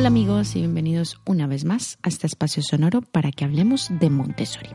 Hola amigos y bienvenidos una vez más a este espacio sonoro para que hablemos de Montessori.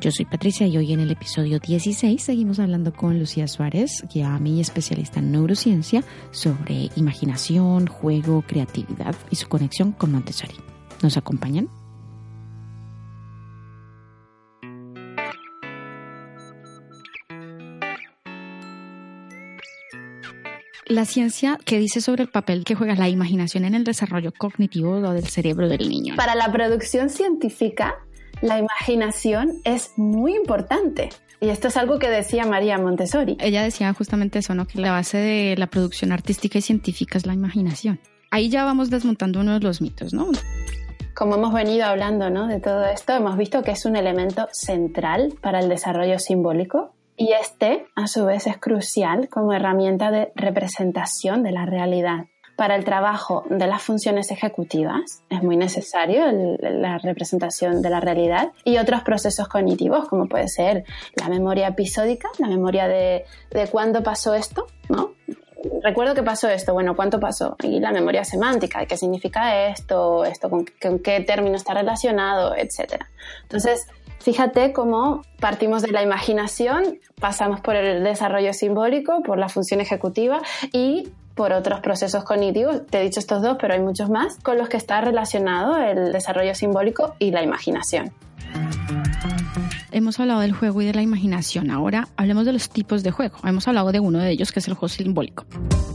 Yo soy Patricia y hoy en el episodio 16 seguimos hablando con Lucía Suárez, guía mi especialista en neurociencia, sobre imaginación, juego, creatividad y su conexión con Montessori. ¿Nos acompañan? La ciencia que dice sobre el papel que juega la imaginación en el desarrollo cognitivo del cerebro del niño. Para la producción científica, la imaginación es muy importante. Y esto es algo que decía María Montessori. Ella decía justamente eso, ¿no? Que la base de la producción artística y científica es la imaginación. Ahí ya vamos desmontando uno de los mitos, ¿no? Como hemos venido hablando, ¿no? De todo esto, hemos visto que es un elemento central para el desarrollo simbólico y este, a su vez, es crucial como herramienta de representación de la realidad. Para el trabajo de las funciones ejecutivas es muy necesario la representación de la realidad y otros procesos cognitivos como puede ser la memoria episódica, la memoria de, de cuándo pasó esto, ¿no? Recuerdo que pasó esto, bueno, ¿cuánto pasó? Y la memoria semántica, qué significa esto, esto con, con qué término está relacionado, etc. Entonces, Fíjate cómo partimos de la imaginación, pasamos por el desarrollo simbólico, por la función ejecutiva y por otros procesos cognitivos, te he dicho estos dos, pero hay muchos más, con los que está relacionado el desarrollo simbólico y la imaginación. Hemos hablado del juego y de la imaginación. Ahora hablemos de los tipos de juego. Hemos hablado de uno de ellos, que es el juego simbólico.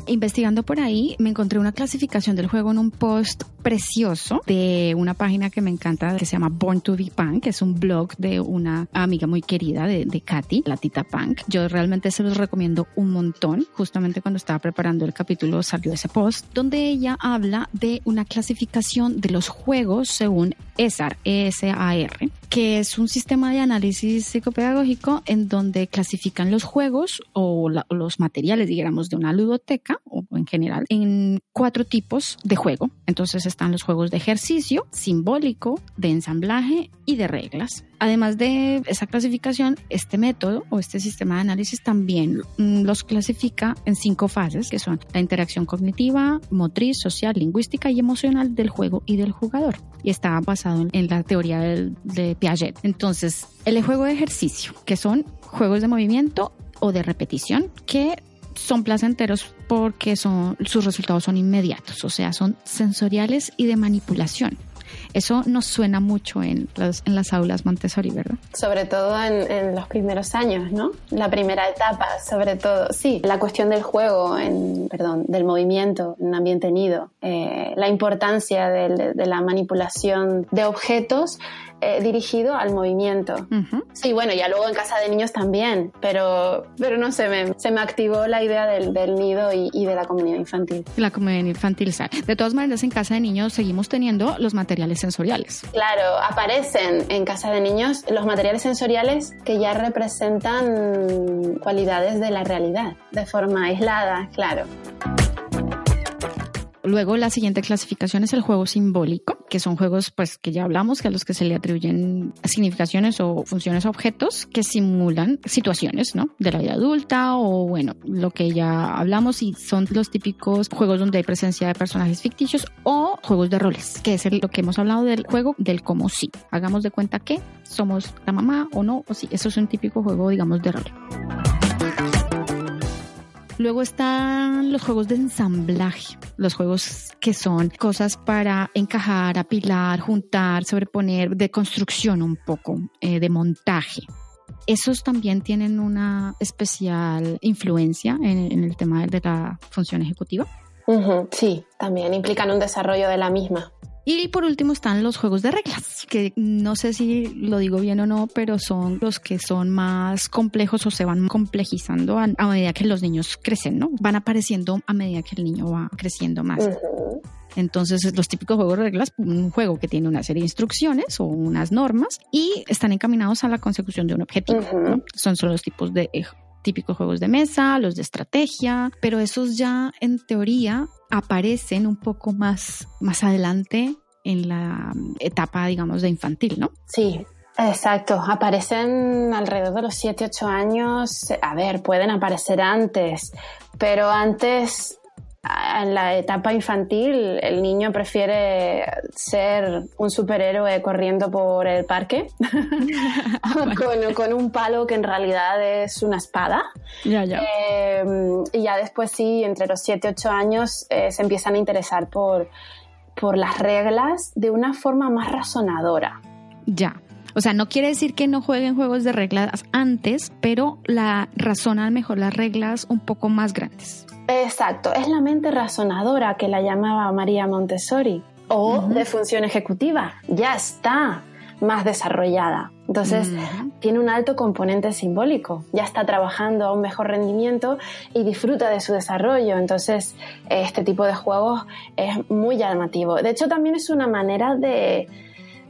Investigando por ahí, me encontré una clasificación del juego en un post precioso de una página que me encanta, que se llama Born to Be Punk, que es un blog de una amiga muy querida de, de Katy, la Tita Punk. Yo realmente se los recomiendo un montón. Justamente cuando estaba preparando el capítulo salió ese post, donde ella habla de una clasificación de los juegos según ESAR, E-S-A-R, que es un sistema de análisis psicopedagógico en donde clasifican los juegos o los materiales, digamos, de una ludoteca o en general en cuatro tipos de juego. Entonces están los juegos de ejercicio, simbólico, de ensamblaje y de reglas. Además de esa clasificación, este método o este sistema de análisis también mm, los clasifica en cinco fases, que son la interacción cognitiva, motriz, social, lingüística y emocional del juego y del jugador. Y está basado en la teoría de Piaget. Entonces, el juego de ejercicio, que son juegos de movimiento o de repetición, que son placenteros porque son, sus resultados son inmediatos, o sea, son sensoriales y de manipulación. Eso nos suena mucho en, en las aulas Montessori, ¿verdad? Sobre todo en, los primeros años, ¿no? La primera etapa, sobre todo. Sí, la cuestión del juego, en, perdón, del movimiento en un ambiente nido, eh, la importancia de, de la manipulación de objetos eh, dirigido al movimiento. Sí, bueno, ya luego en casa de niños también, pero, pero no sé, me, se me activó la idea del, del nido y, y, de la comunidad infantil. La comunidad infantil, de todas maneras, en casa de niños seguimos teniendo los materiales sensoriales. Claro, aparecen en casa de niños los materiales sensoriales que ya representan cualidades de la realidad, de forma aislada, claro. Luego la siguiente clasificación es el juego simbólico, que son juegos pues que ya hablamos, que a los que se le atribuyen significaciones o funciones a objetos que simulan situaciones, ¿no? De la vida adulta o bueno, lo que ya hablamos y son los típicos juegos donde hay presencia de personajes ficticios o juegos de roles, que es lo que hemos hablado del juego del como sí. Hagamos de cuenta que somos la mamá o no, o sí, eso es un típico juego, digamos, de rol. Luego están los juegos de ensamblaje, los juegos que son cosas para encajar, apilar, juntar, sobreponer, de construcción un poco, eh, de montaje. Esos también tienen una especial influencia en, el tema de la función ejecutiva. sí, también implican un desarrollo de la misma. Y por último están los juegos de reglas, que no sé si lo digo bien o no, pero son los que son más complejos o se van complejizando a, medida que los niños crecen, ¿no? Van apareciendo a medida que el niño va creciendo más. Entonces, los típicos juegos de reglas, un juego que tiene una serie de instrucciones o unas normas y están encaminados a la consecución de un objetivo. Son solo los tipos de típicos juegos de mesa, los de estrategia, pero esos ya en teoría aparecen un poco más, más adelante en la etapa, digamos, de infantil, ¿no? Sí, Exacto, aparecen alrededor de los 7, 8 años. A ver, pueden aparecer antes, pero antes en la etapa infantil el niño prefiere ser un superhéroe corriendo por el parque con, un palo que en realidad es una espada. Ya, ya. Eh, y ya después sí, entre los 7 y 8 años eh, se empiezan a interesar por, por las reglas de una forma más razonadora. Ya. O sea, no quiere decir que no jueguen juegos de reglas antes, pero la razonan mejor las reglas un poco más grandes. Exacto, es la mente razonadora que la llamaba María Montessori o de función ejecutiva. Ya está más desarrollada. Entonces, tiene un alto componente simbólico. Ya está trabajando a un mejor rendimiento y disfruta de su desarrollo. Entonces, este tipo de juegos es muy llamativo. De hecho, también es una manera de,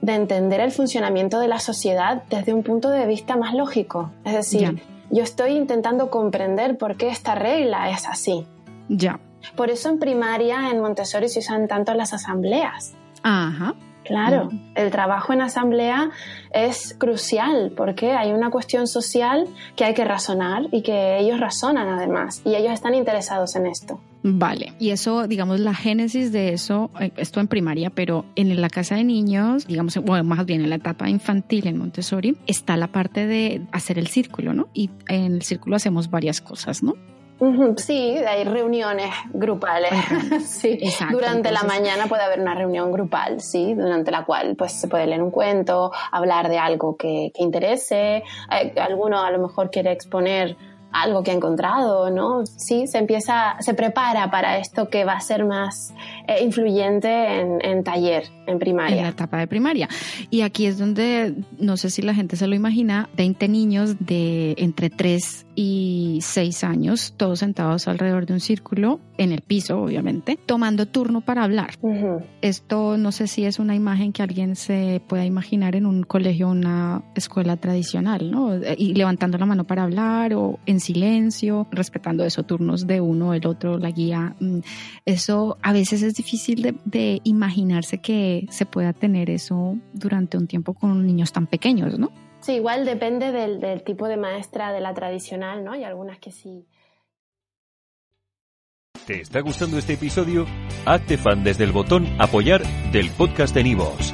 de entender el funcionamiento de la sociedad desde un punto de vista más lógico. Es decir, yo estoy intentando comprender por qué esta regla es así. Ya. Por eso en primaria, en Montessori, se usan tanto las asambleas. Ajá. Claro, el trabajo en asamblea es crucial porque hay una cuestión social que hay que razonar y que ellos razonan además y ellos están interesados en esto. Vale, y eso, digamos, la génesis de eso, eh, esto en primaria, pero en la casa de niños, digamos, bueno, más bien en la etapa infantil en Montessori, está la parte de hacer el círculo, ¿no? Y en el círculo hacemos varias cosas, ¿no? Sí, hay reuniones grupales. sí. durante la mañana puede haber una reunión grupal, sí, durante la cual pues se puede leer un cuento, hablar de algo que, que interese. Eh, alguno a lo mejor quiere exponer algo que ha encontrado, ¿no? Sí, se empieza, se prepara para esto que va a ser más eh, influyente en, en, taller, en primaria. En la etapa de primaria. Y aquí es donde, no sé si la gente se lo imagina, 20 niños de entre 3 y 6 años, todos sentados alrededor de un círculo, en el piso, obviamente, tomando turno para hablar. Esto no sé si es una imagen que alguien se pueda imaginar en un colegio una escuela tradicional, ¿no? Y levantando la mano para hablar o en silencio, respetando esos turnos de uno, el otro, la guía. Mm, eso a veces es difícil de, imaginarse que se pueda tener eso durante un tiempo con niños tan pequeños, ¿no? Sí, igual depende del, del tipo de maestra de la tradicional, ¿no? Hay algunas que sí. ¿Te está gustando este episodio? Hazte fan desde el botón apoyar del podcast de Nivos.